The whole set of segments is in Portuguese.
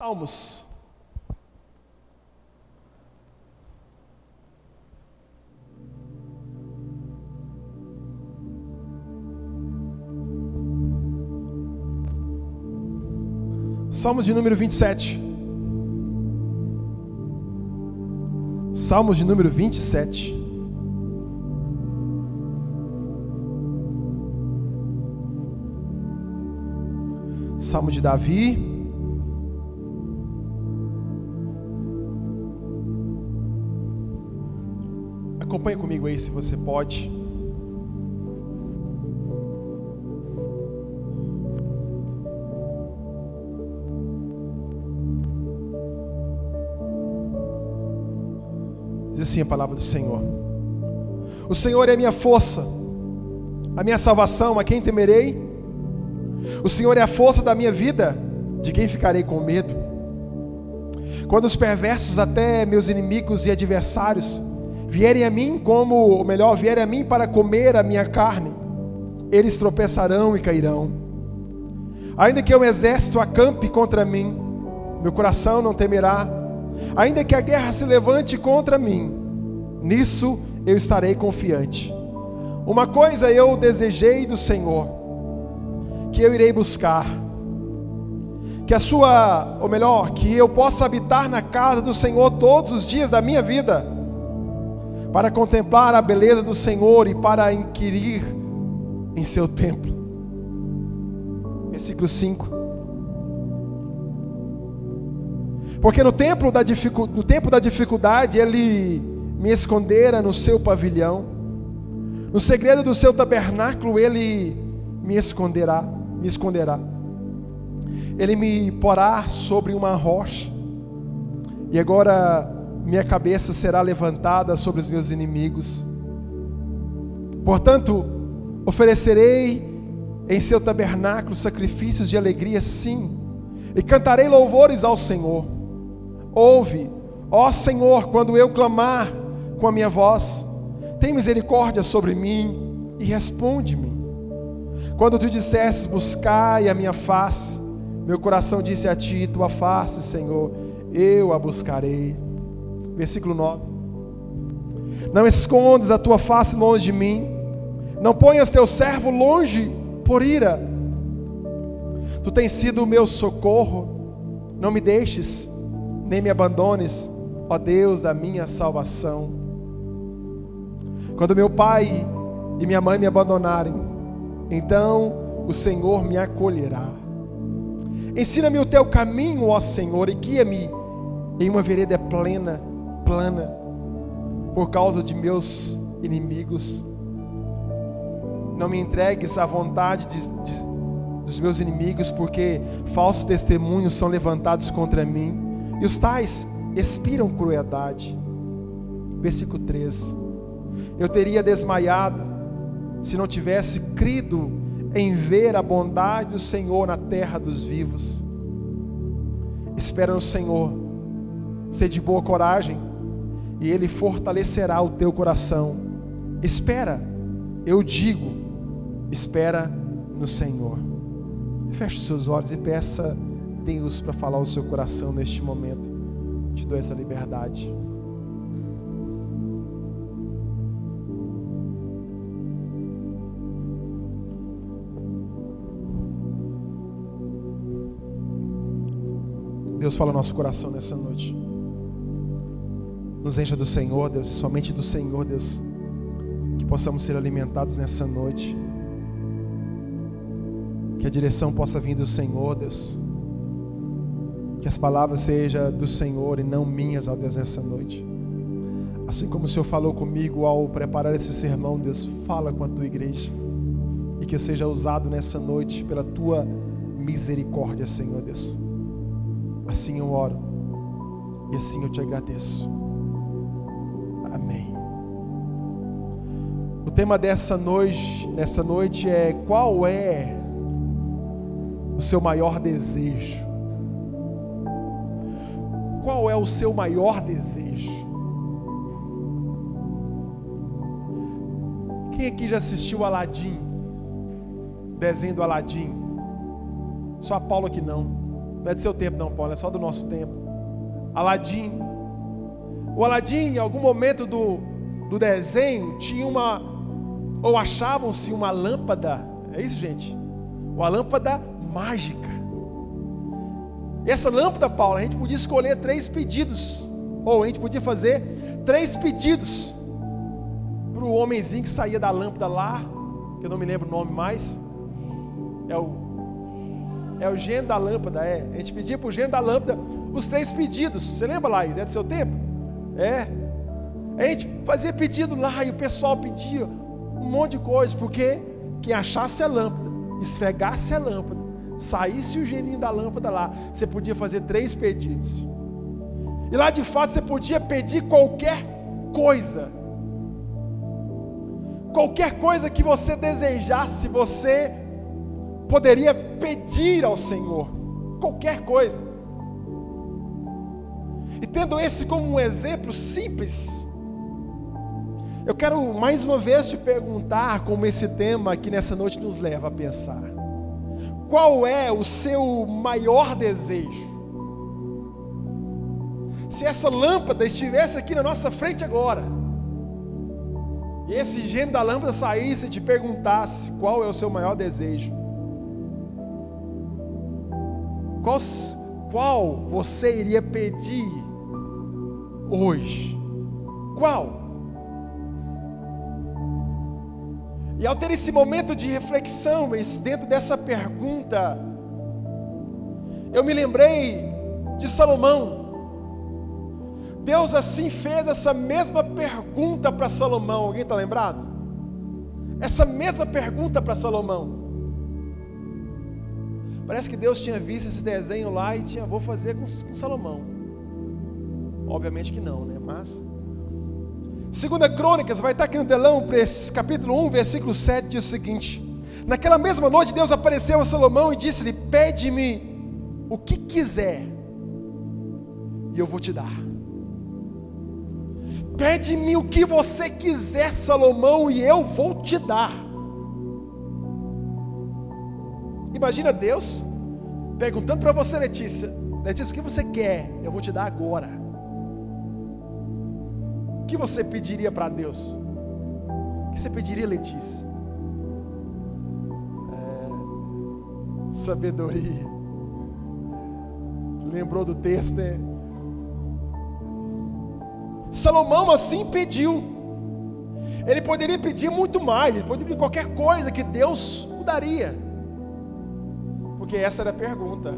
Salmos. Salmos de número 27. Salmos de número 27. Salmo de Davi. Acompanhe comigo aí se você pode. Diz assim a palavra do Senhor: O Senhor é a minha força, a minha salvação, a quem temerei? O Senhor é a força da minha vida, de quem ficarei com medo? Quando os perversos, até meus inimigos e adversários, vierem a mim como, ou melhor, vierem a mim para comer a minha carne, eles tropeçarão e cairão. Ainda que o exército acampe contra mim, meu coração não temerá. Ainda que a guerra se levante contra mim, nisso eu estarei confiante. Uma coisa eu desejei do Senhor, que eu irei buscar, que a sua, ou melhor, que eu possa habitar na casa do Senhor todos os dias da minha vida para contemplar a beleza do Senhor e para inquirir em seu templo. Versículo 5. Porque no tempo da, no tempo da dificuldade ele me escondera no seu pavilhão, no segredo do seu tabernáculo ele me esconderá, me esconderá. Ele me porá sobre uma rocha. E agora minha cabeça será levantada sobre os meus inimigos. Portanto, oferecerei em seu tabernáculo sacrifícios de alegria, sim, e cantarei louvores ao Senhor. Ouve, ó Senhor, quando eu clamar com a minha voz, tem misericórdia sobre mim e responde-me. Quando tu dissesses, buscai a minha face, meu coração disse a ti, tua face, Senhor, eu a buscarei. Versículo 9. Não escondes a tua face longe de mim, não ponhas teu servo longe por ira. Tu tens sido o meu socorro, não me deixes, nem me abandones, ó Deus da minha salvação. Quando meu pai e minha mãe me abandonarem, então o Senhor me acolherá. Ensina-me o teu caminho, ó Senhor, e guia-me em uma vereda plena plana por causa de meus inimigos. Não me entregues à vontade de, de, dos meus inimigos, porque falsos testemunhos são levantados contra mim, e os tais expiram crueldade. Versículo 3: Eu teria desmaiado se não tivesse crido em ver a bondade do Senhor na terra dos vivos. Espera no Senhor, ser de boa coragem, e Ele fortalecerá o teu coração. Espera, eu digo, espera no Senhor. Feche os seus olhos e peça Deus para falar o seu coração neste momento. Te dou essa liberdade. Deus fala no nosso coração nessa noite. Nos encha do Senhor, Deus, somente do Senhor, Deus. Que possamos ser alimentados nessa noite. Que a direção possa vir do Senhor, Deus. Que as palavras sejam do Senhor e não minhas, ó Deus, nessa noite. Assim como o Senhor falou comigo ao preparar esse sermão, Deus, fala com a tua igreja. E que eu seja usado nessa noite pela tua misericórdia, Senhor Deus. Assim eu oro. E assim eu te agradeço. Tema dessa noite, nessa noite é qual é o seu maior desejo? Qual é o seu maior desejo? Quem aqui já assistiu Aladim? Desenho do Aladim? Só a Paulo que não. Não é do seu tempo, não, Paulo, é só do nosso tempo. Aladim. O Aladim, em algum momento do, do desenho, tinha uma. Ou achavam-se uma lâmpada. É isso, gente? Uma lâmpada mágica. Essa lâmpada, Paulo, a gente podia escolher três pedidos. Ou a gente podia fazer três pedidos para o homenzinho que saía da lâmpada lá, que eu não me lembro o nome mais. É o é o gênio da lâmpada, é. A gente pedia para o gênio da lâmpada os três pedidos. Você lembra lá? É do seu tempo? É. A gente fazia pedido lá e o pessoal pedia um monte de coisa, porque quem achasse a lâmpada, esfregasse a lâmpada, saísse o geninho da lâmpada lá, você podia fazer três pedidos. E lá de fato você podia pedir qualquer coisa. Qualquer coisa que você desejasse, você poderia pedir ao Senhor qualquer coisa. E tendo esse como um exemplo simples, eu quero mais uma vez te perguntar como esse tema aqui nessa noite nos leva a pensar. Qual é o seu maior desejo? Se essa lâmpada estivesse aqui na nossa frente agora, e esse gênio da lâmpada saísse e te perguntasse qual é o seu maior desejo, qual, qual você iria pedir hoje? Qual? E ao ter esse momento de reflexão, dentro dessa pergunta, eu me lembrei de Salomão. Deus assim fez essa mesma pergunta para Salomão. Alguém está lembrado? Essa mesma pergunta para Salomão. Parece que Deus tinha visto esse desenho lá e tinha, vou fazer com, com Salomão. Obviamente que não, né? Mas. Segunda Crônicas, vai estar aqui no telão, capítulo 1, versículo 7, diz o seguinte: Naquela mesma noite, Deus apareceu a Salomão e disse-lhe: Pede-me o que quiser, e eu vou te dar. Pede-me o que você quiser, Salomão, e eu vou te dar. Imagina Deus perguntando para você, Letícia: Letícia, o que você quer? Eu vou te dar agora. Que você pediria para Deus? O que você pediria, Letícia? É, sabedoria. Lembrou do texto, né? Salomão assim pediu. Ele poderia pedir muito mais, ele poderia pedir qualquer coisa que Deus o daria. Porque essa era a pergunta.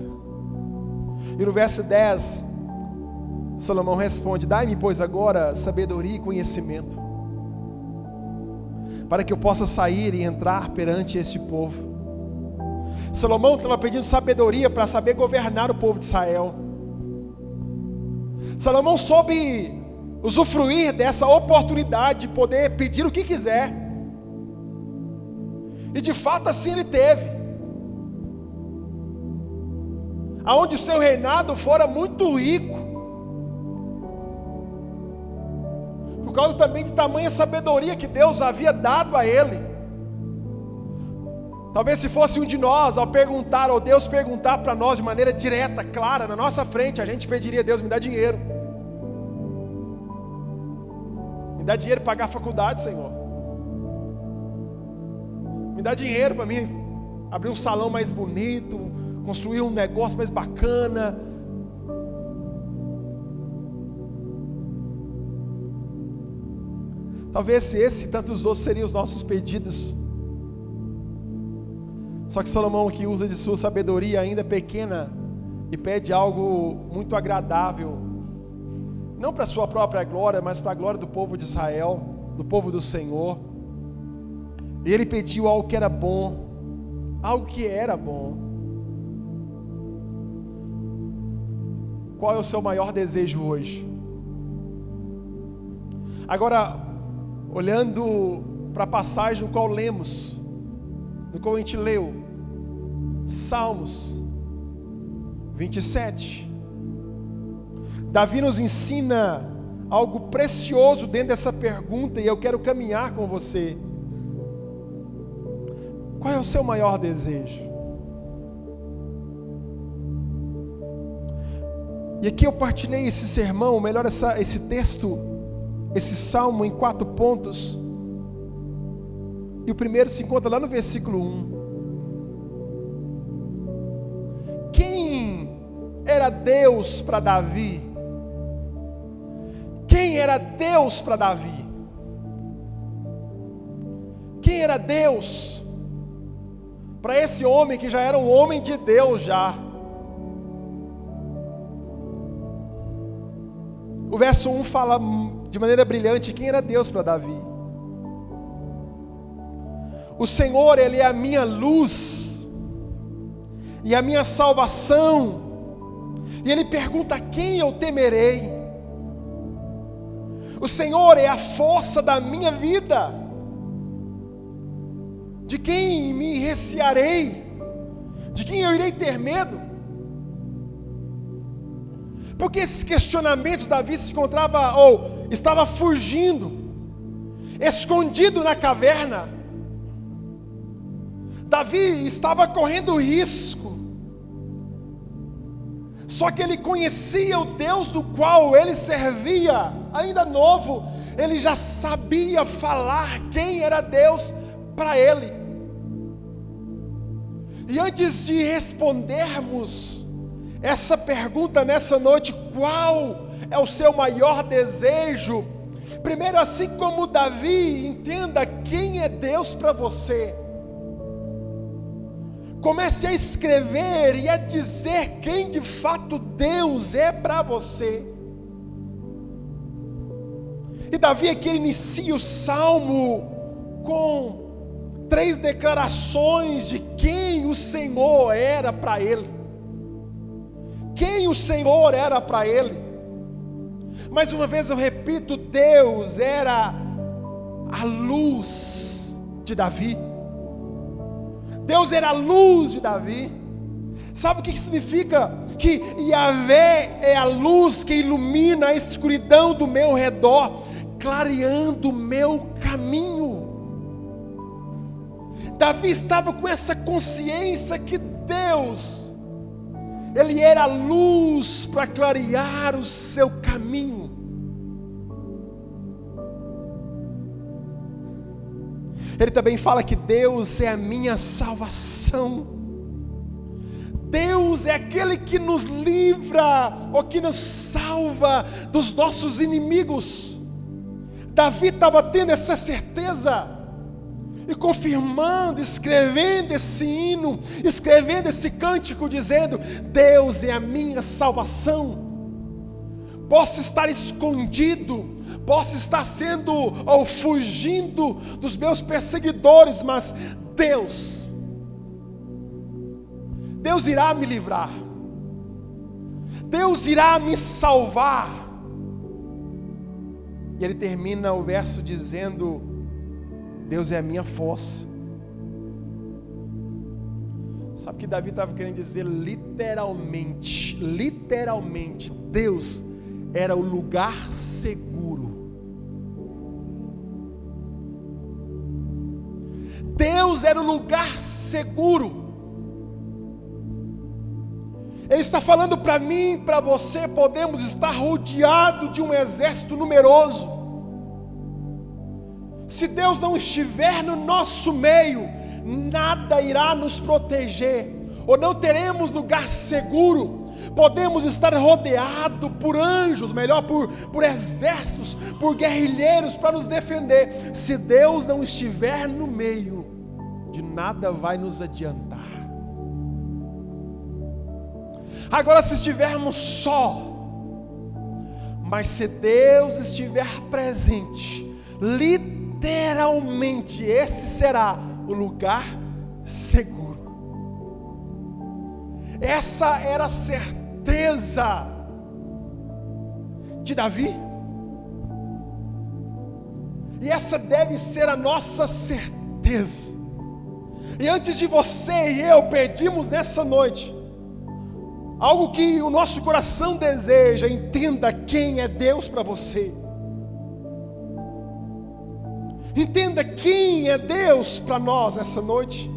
E no verso 10, Salomão responde: Dai-me, pois, agora sabedoria e conhecimento, para que eu possa sair e entrar perante este povo. Salomão estava pedindo sabedoria para saber governar o povo de Israel. Salomão soube usufruir dessa oportunidade de poder pedir o que quiser. E de fato assim ele teve aonde o seu reinado fora muito rico, por causa também de tamanha sabedoria que Deus havia dado a ele. Talvez se fosse um de nós, ao perguntar, ou Deus perguntar para nós de maneira direta, clara, na nossa frente, a gente pediria: Deus, me dá dinheiro. Me dá dinheiro para pagar a faculdade, Senhor. Me dá dinheiro para mim abrir um salão mais bonito, construir um negócio mais bacana. Talvez esse e tantos outros seriam os nossos pedidos. Só que Salomão aqui usa de sua sabedoria ainda pequena e pede algo muito agradável, não para sua própria glória, mas para a glória do povo de Israel, do povo do Senhor. E ele pediu algo que era bom, algo que era bom. Qual é o seu maior desejo hoje? Agora, olhando para a passagem no qual lemos, no qual a gente leu, Salmos 27. Davi nos ensina algo precioso dentro dessa pergunta e eu quero caminhar com você. Qual é o seu maior desejo? E aqui eu partilhei esse sermão, ou melhor, essa, esse texto, esse salmo em quatro pontos. E o primeiro se encontra lá no versículo 1. Quem era Deus para Davi? Quem era Deus para Davi? Quem era Deus para esse homem que já era um homem de Deus já? O verso 1 fala de maneira brilhante quem era Deus para Davi. O Senhor, Ele é a minha luz e a minha salvação. E Ele pergunta: quem eu temerei? O Senhor é a força da minha vida. De quem me recearei? De quem eu irei ter medo? Porque esses questionamentos Davi se encontrava ou estava fugindo, escondido na caverna. Davi estava correndo risco. Só que ele conhecia o Deus do qual ele servia, ainda novo, ele já sabia falar quem era Deus para ele. E antes de respondermos essa pergunta nessa noite: qual é o seu maior desejo? Primeiro, assim como Davi, entenda quem é Deus para você. Comece a escrever e a dizer quem de fato Deus é para você. E Davi aqui inicia o salmo com três declarações de quem o Senhor era para ele quem o Senhor era para ele. Mais uma vez eu repito: Deus era a luz de Davi. Deus era a luz de Davi. Sabe o que significa? Que Yahvé é a luz que ilumina a escuridão do meu redor, clareando o meu caminho. Davi estava com essa consciência que Deus ele era luz para clarear o seu caminho. Ele também fala que Deus é a minha salvação. Deus é aquele que nos livra ou que nos salva dos nossos inimigos. Davi estava tendo essa certeza e confirmando, escrevendo esse hino, escrevendo esse cântico, dizendo: Deus é a minha salvação. Posso estar escondido, posso estar sendo ou fugindo dos meus perseguidores, mas Deus, Deus irá me livrar, Deus irá me salvar. E ele termina o verso dizendo: Deus é a minha força. Sabe o que Davi estava querendo dizer? Literalmente, literalmente, Deus era o lugar seguro. Deus era o lugar seguro. Ele está falando para mim, para você, podemos estar rodeados de um exército numeroso se Deus não estiver no nosso meio, nada irá nos proteger, ou não teremos lugar seguro. Podemos estar rodeados por anjos, melhor, por, por exércitos, por guerrilheiros para nos defender. Se Deus não estiver no meio, de nada vai nos adiantar. Agora, se estivermos só, mas se Deus estiver presente, literalmente, literalmente esse será o lugar seguro. Essa era a certeza de Davi. E essa deve ser a nossa certeza. E antes de você e eu pedimos nessa noite, algo que o nosso coração deseja, entenda quem é Deus para você. Entenda quem é Deus para nós essa noite.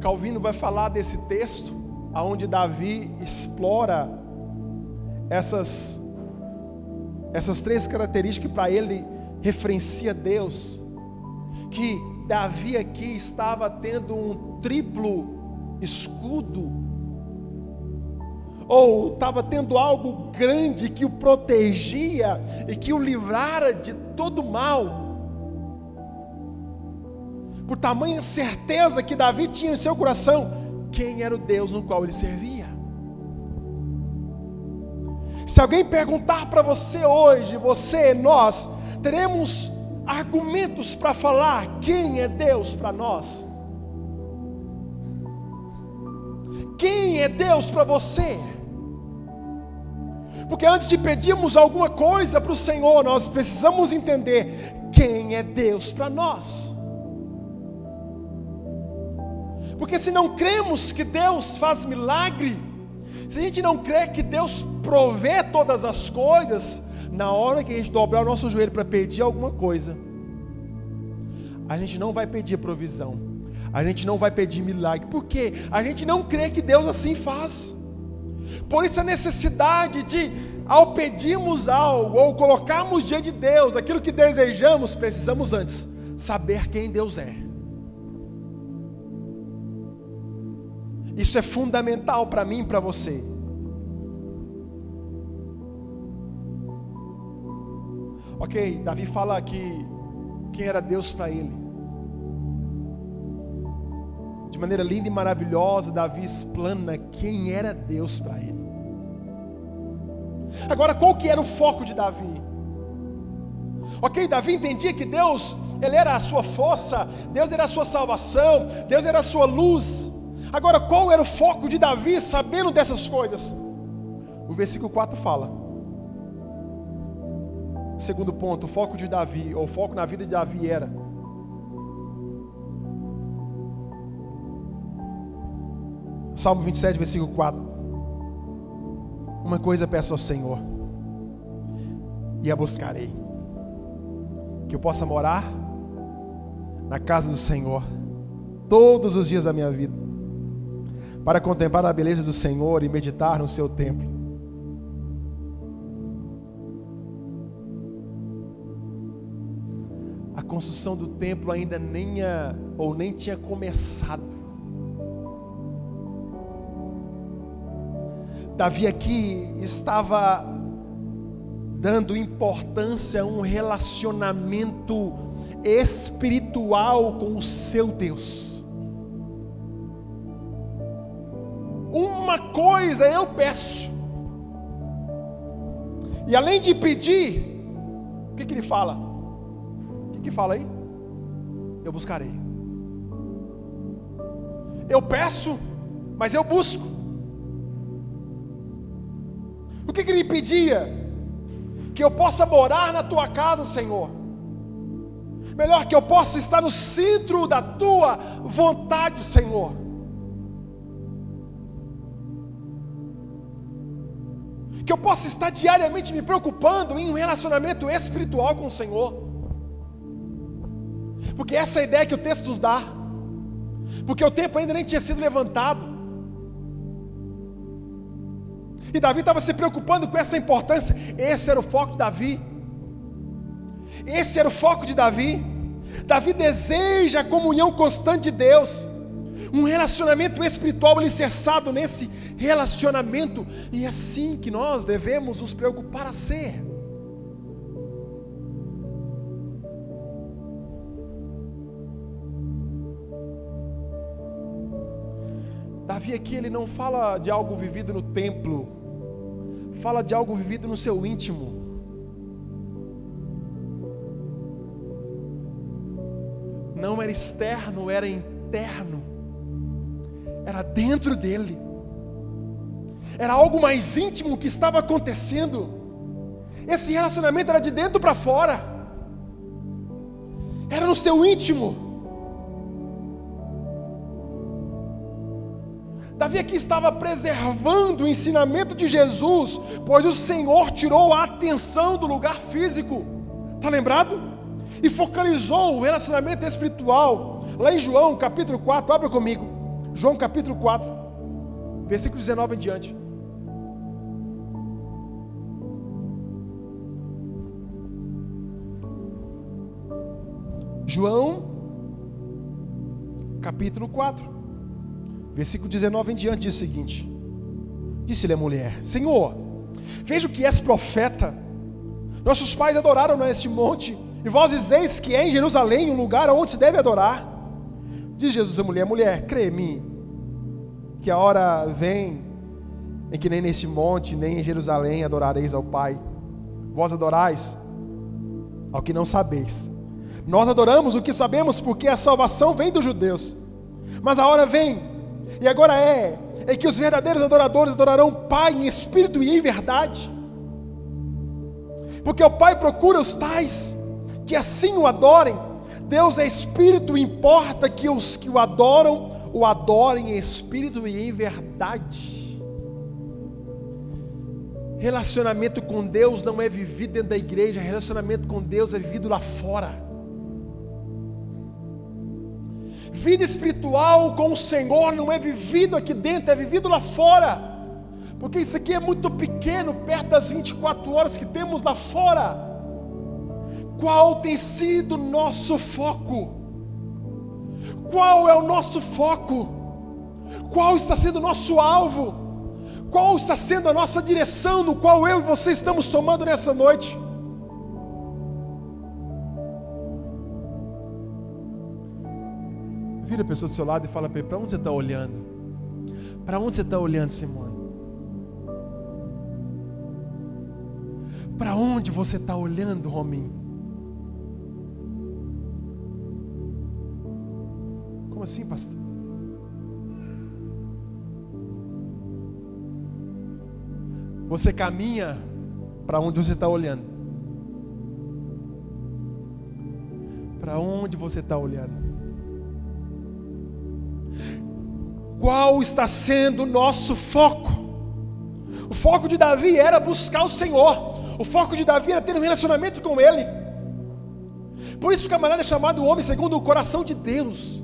Calvino vai falar desse texto, aonde Davi explora essas essas três características que para ele referencia Deus, que Davi aqui estava tendo um triplo escudo, ou estava tendo algo grande que o protegia e que o livrara de todo mal. Por tamanha certeza que Davi tinha em seu coração quem era o Deus no qual ele servia. Se alguém perguntar para você hoje, você, nós, teremos argumentos para falar quem é Deus para nós? Quem é Deus para você? Porque antes de pedirmos alguma coisa para o Senhor, nós precisamos entender quem é Deus para nós. Porque se não cremos que Deus faz milagre, se a gente não crê que Deus provê todas as coisas, na hora que a gente dobrar o nosso joelho para pedir alguma coisa, a gente não vai pedir provisão, a gente não vai pedir milagre, porque a gente não crê que Deus assim faz. Por isso a necessidade de, ao pedirmos algo ou colocarmos diante de Deus aquilo que desejamos, precisamos antes saber quem Deus é. Isso é fundamental para mim e para você. Ok, Davi fala que quem era Deus para ele. De maneira linda e maravilhosa, Davi explana quem era Deus para ele. Agora, qual que era o foco de Davi? Ok, Davi entendia que Deus, ele era a sua força, Deus era a sua salvação, Deus era a sua luz. Agora, qual era o foco de Davi sabendo dessas coisas? O versículo 4 fala. Segundo ponto, o foco de Davi, ou o foco na vida de Davi era Salmo 27, versículo 4. Uma coisa peço ao Senhor, e a buscarei: que eu possa morar na casa do Senhor todos os dias da minha vida para contemplar a beleza do Senhor e meditar no seu templo. A construção do templo ainda nem a, ou nem tinha começado. Davi aqui estava dando importância a um relacionamento espiritual com o seu Deus. Uma coisa eu peço. E além de pedir, o que, que ele fala? O que, que fala aí? Eu buscarei. Eu peço, mas eu busco. O que, que ele pedia? Que eu possa morar na tua casa, Senhor. Melhor que eu possa estar no centro da tua vontade, Senhor. que eu possa estar diariamente me preocupando em um relacionamento espiritual com o Senhor. Porque essa é a ideia que o texto nos dá. Porque o tempo ainda nem tinha sido levantado. E Davi estava se preocupando com essa importância. Esse era o foco de Davi. Esse era o foco de Davi. Davi deseja a comunhão constante de Deus um relacionamento espiritual alicerçado nesse relacionamento, e é assim que nós devemos nos preocupar a ser. Davi aqui ele não fala de algo vivido no templo, fala de algo vivido no seu íntimo. Não era externo, era interno era dentro dele. Era algo mais íntimo que estava acontecendo. Esse relacionamento era de dentro para fora. Era no seu íntimo. Davi aqui estava preservando o ensinamento de Jesus, pois o Senhor tirou a atenção do lugar físico. Está lembrado? E focalizou o relacionamento espiritual. Lá em João capítulo 4, abra comigo João capítulo 4, versículo 19 em diante. João, capítulo 4, versículo 19 em diante, diz o seguinte: Disse-lhe a mulher: Senhor, vejo que és profeta. Nossos pais adoraram neste monte, e vós dizeis que é em Jerusalém o lugar onde se deve adorar. Diz Jesus à mulher: Mulher, crê em mim, que a hora vem em que nem neste monte, nem em Jerusalém adorareis ao Pai. Vós adorais ao que não sabeis nós adoramos o que sabemos porque a salvação vem dos judeus. Mas a hora vem, e agora é, é que os verdadeiros adoradores adorarão o Pai em espírito e em verdade. Porque o Pai procura os tais que assim o adorem. Deus é espírito, importa que os que o adoram o adorem em espírito e em verdade. Relacionamento com Deus não é vivido dentro da igreja, relacionamento com Deus é vivido lá fora. Vida espiritual com o Senhor não é vivido aqui dentro, é vivido lá fora. Porque isso aqui é muito pequeno, perto das 24 horas que temos lá fora. Qual tem sido nosso foco? Qual é o nosso foco? Qual está sendo o nosso alvo? Qual está sendo a nossa direção no qual eu e você estamos tomando nessa noite? Vira a pessoa do seu lado e fala para ele: para onde você está olhando? Para onde você está olhando, Simone? Para onde você está olhando, Rominho? Como assim, pastor? Você caminha para onde você está olhando. Para onde você está olhando? Qual está sendo o nosso foco? O foco de Davi era buscar o Senhor. O foco de Davi era ter um relacionamento com Ele. Por isso o camarada é chamado homem segundo o coração de Deus.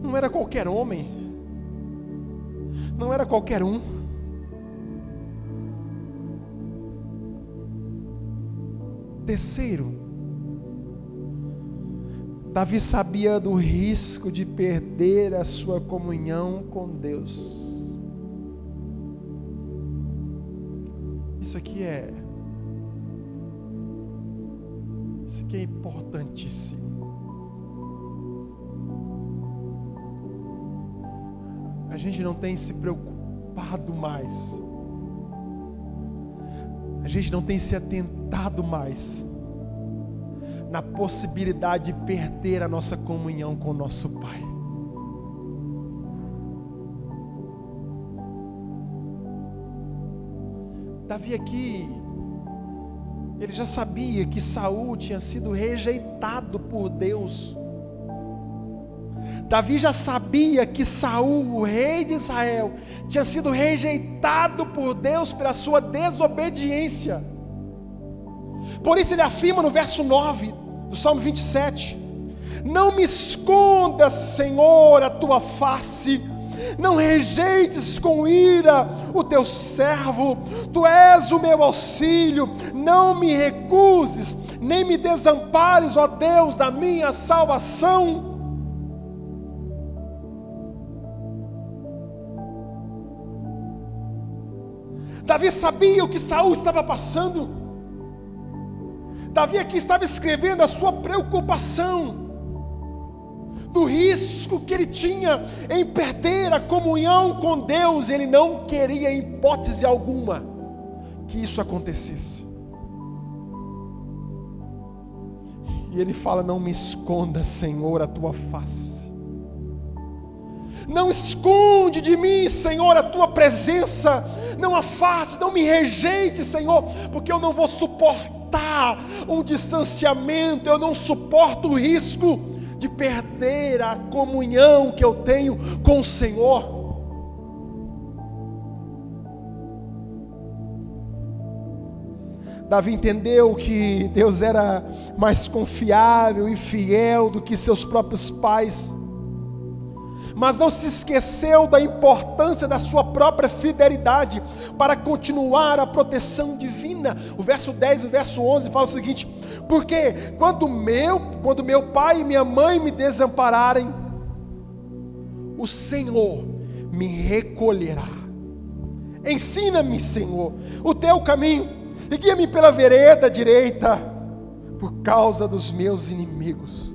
Não era qualquer homem. Não era qualquer um. Terceiro, Davi sabia do risco de perder a sua comunhão com Deus. Isso aqui é. Isso aqui é importantíssimo. A gente não tem se preocupado mais. A gente não tem se atentado mais na possibilidade de perder a nossa comunhão com o nosso Pai. Davi aqui, ele já sabia que Saul tinha sido rejeitado por Deus. Davi já sabia que Saul, o rei de Israel, tinha sido rejeitado por Deus pela sua desobediência. Por isso ele afirma no verso 9: do Salmo 27. Não me escondas, Senhor, a tua face, não rejeites com ira o teu servo, tu és o meu auxílio, não me recuses, nem me desampares, ó Deus, da minha salvação. Davi sabia o que Saul estava passando. Davi aqui estava escrevendo a sua preocupação, do risco que ele tinha em perder a comunhão com Deus, ele não queria, em hipótese alguma, que isso acontecesse. E ele fala: Não me esconda, Senhor, a tua face. Não esconde de mim, Senhor, a tua presença. Não afaste, não me rejeite, Senhor, porque eu não vou suportar um distanciamento, eu não suporto o risco de perder a comunhão que eu tenho com o Senhor. Davi entendeu que Deus era mais confiável e fiel do que seus próprios pais mas não se esqueceu da importância da sua própria fidelidade para continuar a proteção divina. O verso 10 e o verso 11 fala o seguinte: Porque quando meu, quando meu pai e minha mãe me desampararem, o Senhor me recolherá. Ensina-me, Senhor, o teu caminho e guia-me pela vereda direita por causa dos meus inimigos.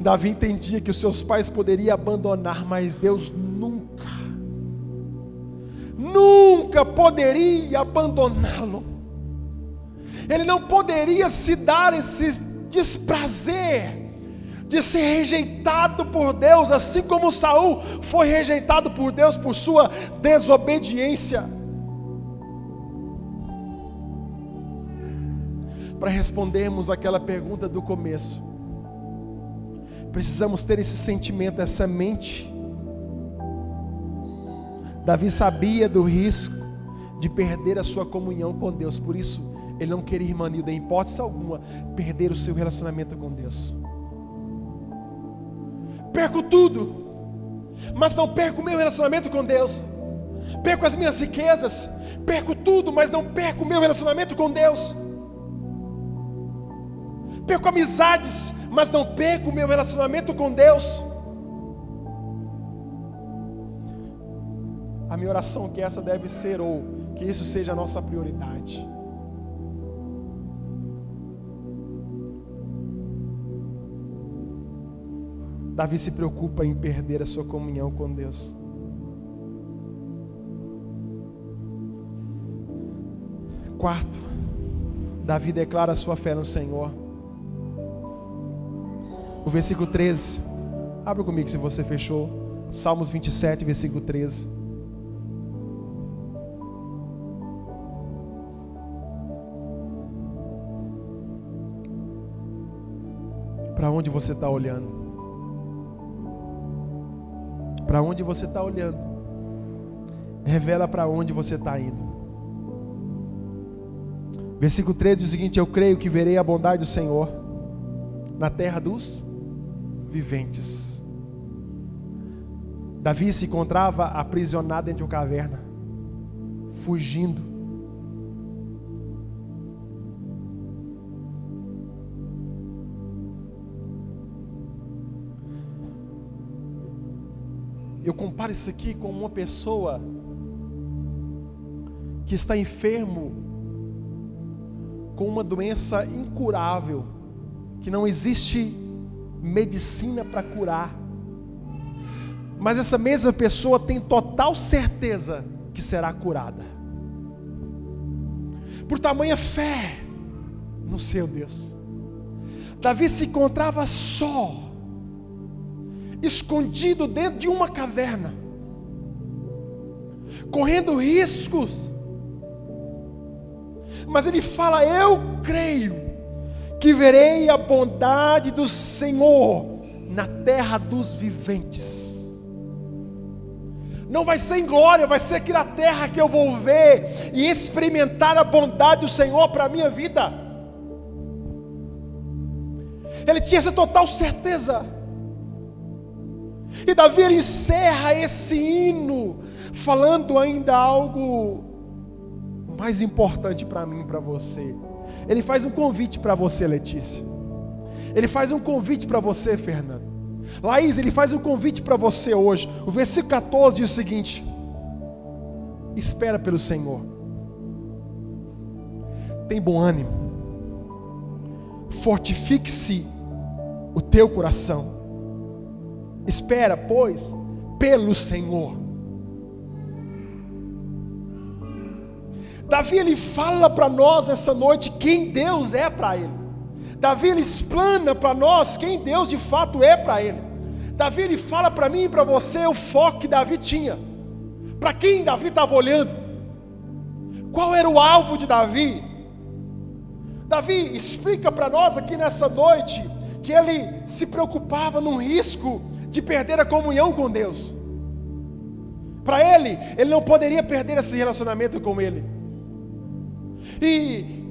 Davi entendia que os seus pais poderiam abandonar, mas Deus nunca, nunca poderia abandoná-lo. Ele não poderia se dar esse desprazer de ser rejeitado por Deus, assim como Saul foi rejeitado por Deus por sua desobediência. Para respondermos aquela pergunta do começo, Precisamos ter esse sentimento, essa mente. Davi sabia do risco de perder a sua comunhão com Deus, por isso ele não queria, irmãnilda, em hipótese alguma, perder o seu relacionamento com Deus. Perco tudo, mas não perco o meu relacionamento com Deus. Perco as minhas riquezas, perco tudo, mas não perco o meu relacionamento com Deus. Perco amizades, mas não perco o meu relacionamento com Deus. A minha oração que essa deve ser, ou que isso seja a nossa prioridade. Davi se preocupa em perder a sua comunhão com Deus. Quarto, Davi declara sua fé no Senhor o versículo 13. Abra comigo se você fechou. Salmos 27, versículo 13. Para onde você está olhando? Para onde você está olhando? Revela para onde você está indo. Versículo 13 diz o seguinte: Eu creio que verei a bondade do Senhor na terra dos viventes. Davi se encontrava aprisionado dentro de uma caverna, fugindo. Eu comparo isso aqui com uma pessoa que está enfermo com uma doença incurável, que não existe medicina para curar. Mas essa mesma pessoa tem total certeza que será curada. Por tamanha fé no seu Deus. Davi se encontrava só, escondido dentro de uma caverna, correndo riscos. Mas ele fala: Eu creio que verei a bondade do Senhor na terra dos viventes. Não vai ser em glória, vai ser aqui na terra que eu vou ver e experimentar a bondade do Senhor para a minha vida. Ele tinha essa total certeza. E Davi encerra esse hino falando ainda algo mais importante para mim e para você. Ele faz um convite para você, Letícia. Ele faz um convite para você, Fernando. Laís, ele faz um convite para você hoje. O versículo 14 diz o seguinte: Espera pelo Senhor. Tem bom ânimo. Fortifique-se o teu coração. Espera, pois, pelo Senhor. Davi ele fala para nós essa noite quem Deus é para ele. Davi ele explana para nós quem Deus de fato é para ele. Davi ele fala para mim e para você o foco que Davi tinha. Para quem Davi estava olhando? Qual era o alvo de Davi? Davi explica para nós aqui nessa noite que ele se preocupava no risco de perder a comunhão com Deus. Para ele, ele não poderia perder esse relacionamento com ele. E,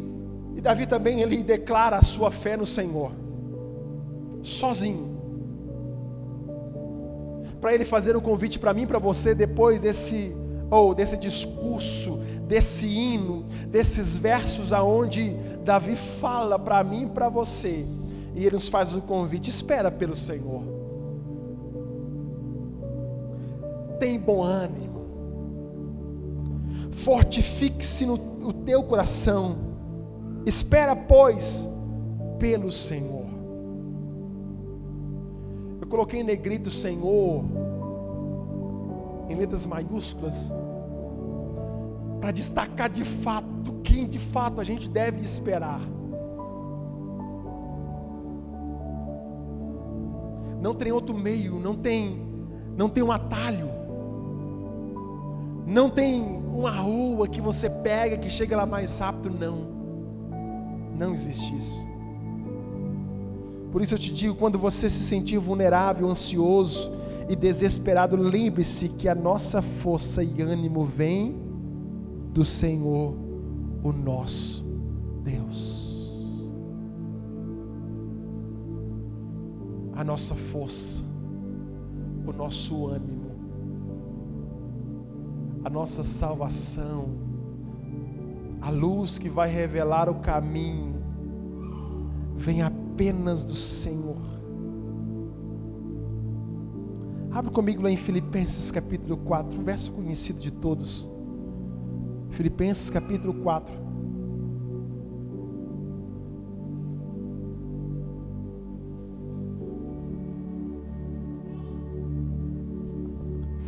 e Davi também ele declara a sua fé no Senhor, sozinho. Para ele fazer um convite para mim para você depois desse ou desse discurso, desse hino, desses versos aonde Davi fala para mim e para você, e ele nos faz um convite: espera pelo Senhor. Tem bom ânimo. Fortifique-se no o teu coração. Espera, pois, pelo Senhor. Eu coloquei em negrito Senhor em letras maiúsculas para destacar de fato quem de fato a gente deve esperar. Não tem outro meio, não tem não tem um atalho. Não tem uma rua que você pega que chega lá mais rápido, não. Não existe isso. Por isso eu te digo, quando você se sentir vulnerável, ansioso e desesperado, lembre-se que a nossa força e ânimo vem do Senhor, o nosso Deus. A nossa força, o nosso ânimo nossa salvação, a luz que vai revelar o caminho, vem apenas do Senhor. Abre comigo lá em Filipenses capítulo 4, verso conhecido de todos. Filipenses capítulo 4.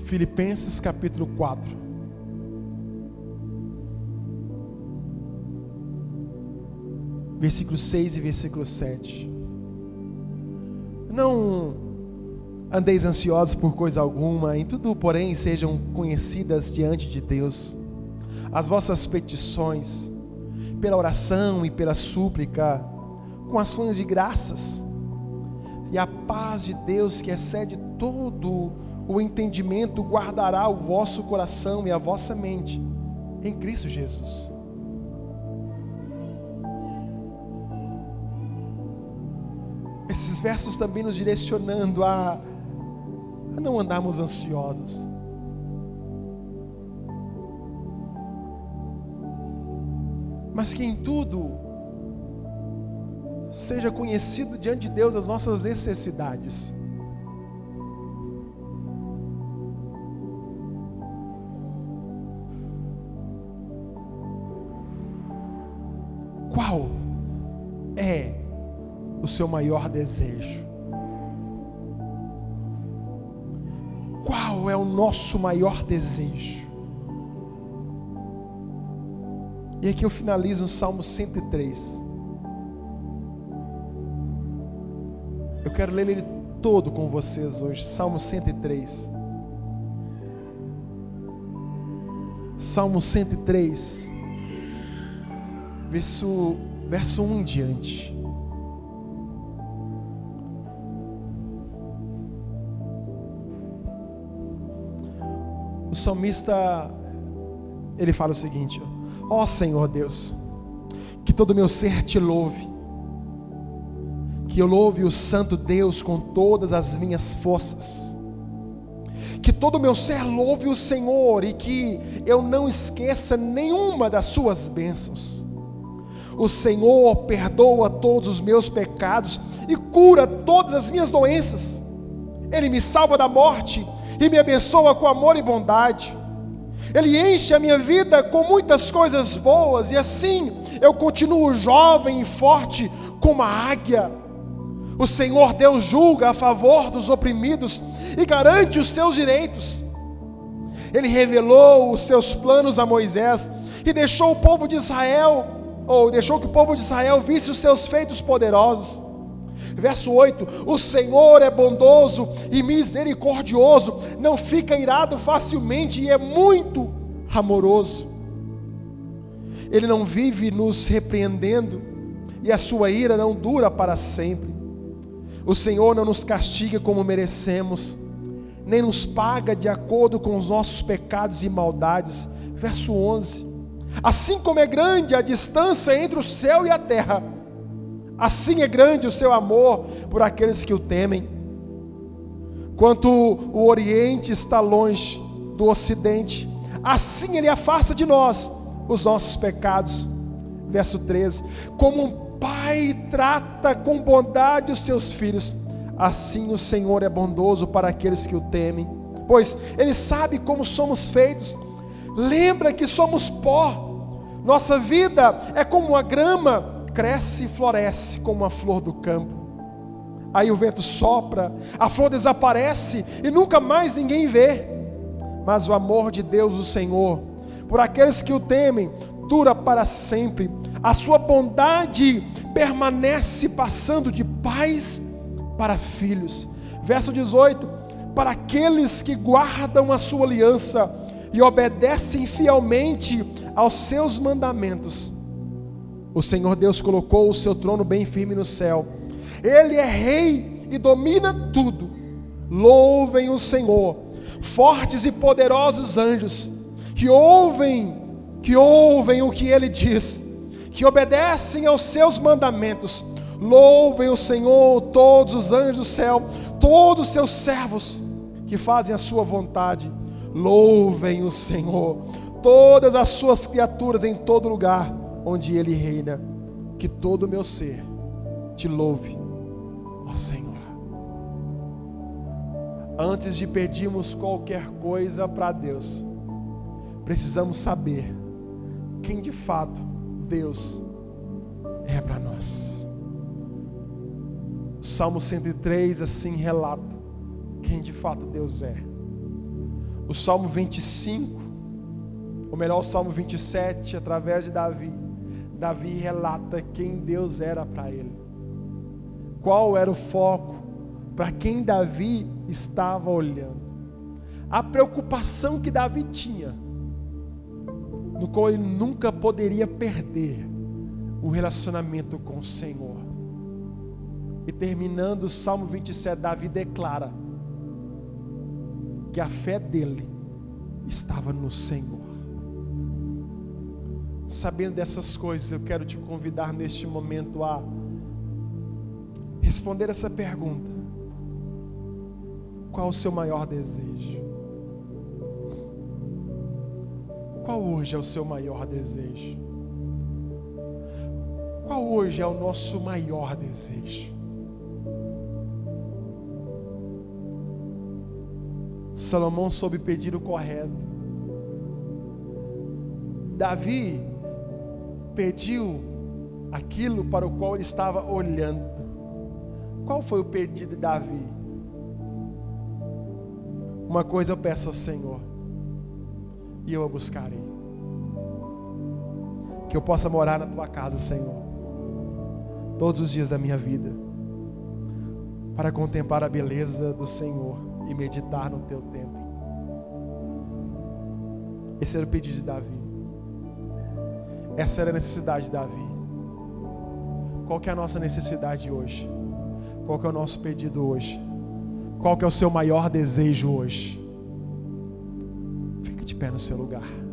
Filipenses capítulo 4. Versículo 6 e versículo 7. Não andeis ansiosos por coisa alguma, em tudo, porém, sejam conhecidas diante de Deus as vossas petições, pela oração e pela súplica, com ações de graças. E a paz de Deus, que excede todo o entendimento, guardará o vosso coração e a vossa mente em Cristo Jesus. Esses versos também nos direcionando a, a não andarmos ansiosos. Mas que em tudo seja conhecido diante de Deus as nossas necessidades. Seu maior desejo? Qual é o nosso maior desejo? E aqui eu finalizo o Salmo 103. Eu quero ler ele todo com vocês hoje. Salmo 103. Salmo 103, verso, verso 1 em diante. Salmista ele fala o seguinte: Ó oh, Senhor Deus, que todo meu ser te louve, que eu louve o Santo Deus com todas as minhas forças, que todo meu ser louve o Senhor e que eu não esqueça nenhuma das suas bênçãos. O Senhor perdoa todos os meus pecados e cura todas as minhas doenças. Ele me salva da morte e me abençoa com amor e bondade. Ele enche a minha vida com muitas coisas boas, e assim eu continuo jovem e forte como a águia. O Senhor Deus julga a favor dos oprimidos e garante os seus direitos. Ele revelou os seus planos a Moisés e deixou o povo de Israel, ou deixou que o povo de Israel visse os seus feitos poderosos. Verso 8: O Senhor é bondoso e misericordioso, não fica irado facilmente e é muito amoroso. Ele não vive nos repreendendo e a sua ira não dura para sempre. O Senhor não nos castiga como merecemos, nem nos paga de acordo com os nossos pecados e maldades. Verso 11: Assim como é grande a distância entre o céu e a terra, assim é grande o seu amor por aqueles que o temem. Quanto o Oriente está longe do Ocidente, assim ele afasta de nós os nossos pecados. Verso 13: Como um pai trata com bondade os seus filhos, assim o Senhor é bondoso para aqueles que o temem, pois ele sabe como somos feitos. Lembra que somos pó nossa vida é como uma grama, cresce e floresce como a flor do campo. Aí o vento sopra, a flor desaparece e nunca mais ninguém vê. Mas o amor de Deus, o Senhor, por aqueles que o temem, dura para sempre. A sua bondade permanece passando de pais para filhos. Verso 18: Para aqueles que guardam a sua aliança e obedecem fielmente aos seus mandamentos. O Senhor Deus colocou o seu trono bem firme no céu. Ele é rei e domina tudo. Louvem o Senhor, fortes e poderosos anjos, que ouvem, que ouvem o que ele diz, que obedecem aos seus mandamentos. Louvem o Senhor, todos os anjos do céu, todos os seus servos que fazem a sua vontade. Louvem o Senhor, todas as suas criaturas em todo lugar onde Ele reina. Que todo o meu ser te louve, ó Senhor. Antes de pedirmos qualquer coisa para Deus, precisamos saber quem de fato Deus é para nós. O Salmo 103 assim relata quem de fato Deus é. O Salmo 25, ou melhor, o Salmo 27, através de Davi, Davi relata quem Deus era para ele. Qual era o foco para quem Davi estava olhando. A preocupação que Davi tinha, no qual ele nunca poderia perder o relacionamento com o Senhor. E terminando o Salmo 27, Davi declara: que a fé dele estava no Senhor. Sabendo dessas coisas, eu quero te convidar neste momento a responder essa pergunta: Qual o seu maior desejo? Qual hoje é o seu maior desejo? Qual hoje é o nosso maior desejo? Salomão soube pedir o correto. Davi pediu aquilo para o qual ele estava olhando. Qual foi o pedido de Davi? Uma coisa eu peço ao Senhor, e eu a buscarei. Que eu possa morar na tua casa, Senhor, todos os dias da minha vida, para contemplar a beleza do Senhor e meditar no teu templo. Esse era o pedido de Davi. Essa era a necessidade de Davi. Qual que é a nossa necessidade hoje? Qual que é o nosso pedido hoje? Qual que é o seu maior desejo hoje? Fique de pé no seu lugar.